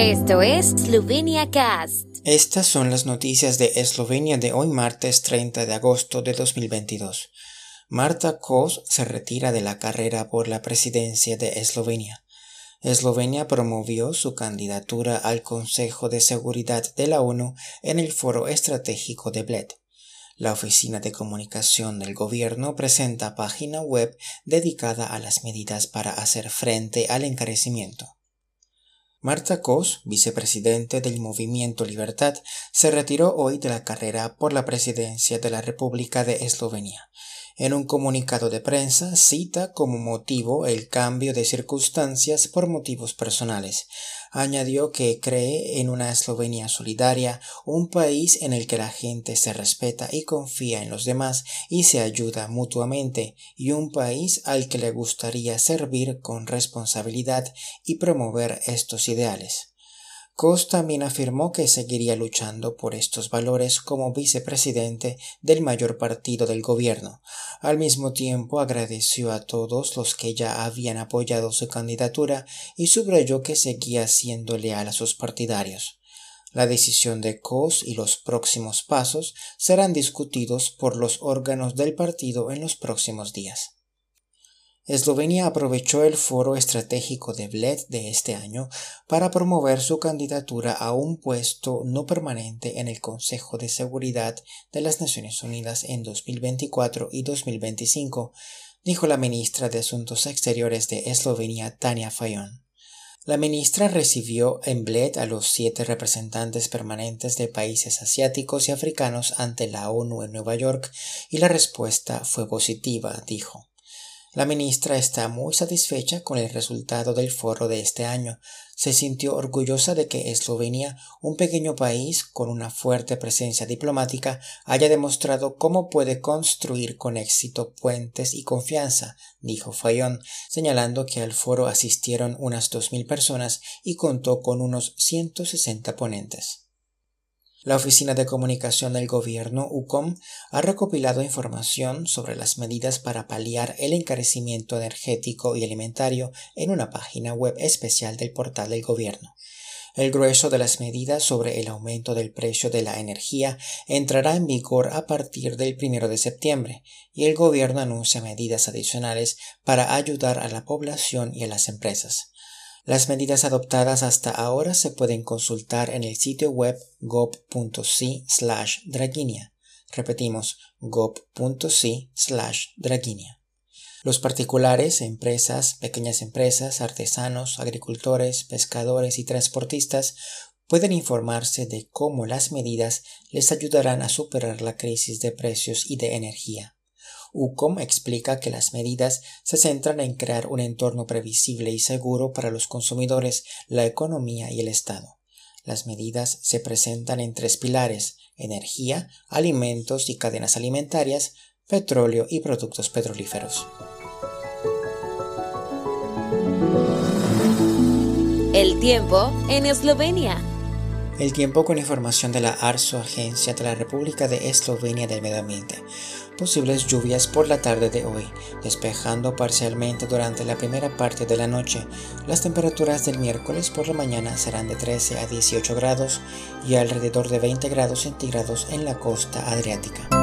Esto es Slovenia Cast. Estas son las noticias de Eslovenia de hoy martes 30 de agosto de 2022. Marta Kos se retira de la carrera por la presidencia de Eslovenia. Eslovenia promovió su candidatura al Consejo de Seguridad de la ONU en el Foro Estratégico de Bled. La Oficina de Comunicación del Gobierno presenta página web dedicada a las medidas para hacer frente al encarecimiento. Marta Kos, vicepresidente del Movimiento Libertad, se retiró hoy de la carrera por la presidencia de la República de Eslovenia. En un comunicado de prensa cita como motivo el cambio de circunstancias por motivos personales. Añadió que cree en una Eslovenia solidaria, un país en el que la gente se respeta y confía en los demás y se ayuda mutuamente, y un país al que le gustaría servir con responsabilidad y promover estos ideales. Kos también afirmó que seguiría luchando por estos valores como vicepresidente del mayor partido del gobierno. Al mismo tiempo agradeció a todos los que ya habían apoyado su candidatura y subrayó que seguía siendo leal a sus partidarios. La decisión de Kos y los próximos pasos serán discutidos por los órganos del partido en los próximos días. Eslovenia aprovechó el foro estratégico de Bled de este año para promover su candidatura a un puesto no permanente en el Consejo de Seguridad de las Naciones Unidas en 2024 y 2025, dijo la ministra de Asuntos Exteriores de Eslovenia, Tania Fayon. La ministra recibió en Bled a los siete representantes permanentes de países asiáticos y africanos ante la ONU en Nueva York y la respuesta fue positiva, dijo. La ministra está muy satisfecha con el resultado del foro de este año. Se sintió orgullosa de que Eslovenia, un pequeño país con una fuerte presencia diplomática, haya demostrado cómo puede construir con éxito puentes y confianza, dijo Fayón, señalando que al foro asistieron unas dos mil personas y contó con unos 160 ponentes. La Oficina de Comunicación del Gobierno, UCOM, ha recopilado información sobre las medidas para paliar el encarecimiento energético y alimentario en una página web especial del portal del Gobierno. El grueso de las medidas sobre el aumento del precio de la energía entrará en vigor a partir del primero de septiembre y el gobierno anuncia medidas adicionales para ayudar a la población y a las empresas. Las medidas adoptadas hasta ahora se pueden consultar en el sitio web gov.si slash draginia. Repetimos, gov.si slash draginia. Los particulares, empresas, pequeñas empresas, artesanos, agricultores, pescadores y transportistas pueden informarse de cómo las medidas les ayudarán a superar la crisis de precios y de energía. UCOM explica que las medidas se centran en crear un entorno previsible y seguro para los consumidores, la economía y el Estado. Las medidas se presentan en tres pilares energía, alimentos y cadenas alimentarias, petróleo y productos petrolíferos. El tiempo en Eslovenia. El tiempo con información de la ARSO, Agencia de la República de Eslovenia del Medio Ambiente posibles lluvias por la tarde de hoy, despejando parcialmente durante la primera parte de la noche. Las temperaturas del miércoles por la mañana serán de 13 a 18 grados y alrededor de 20 grados centígrados en la costa adriática.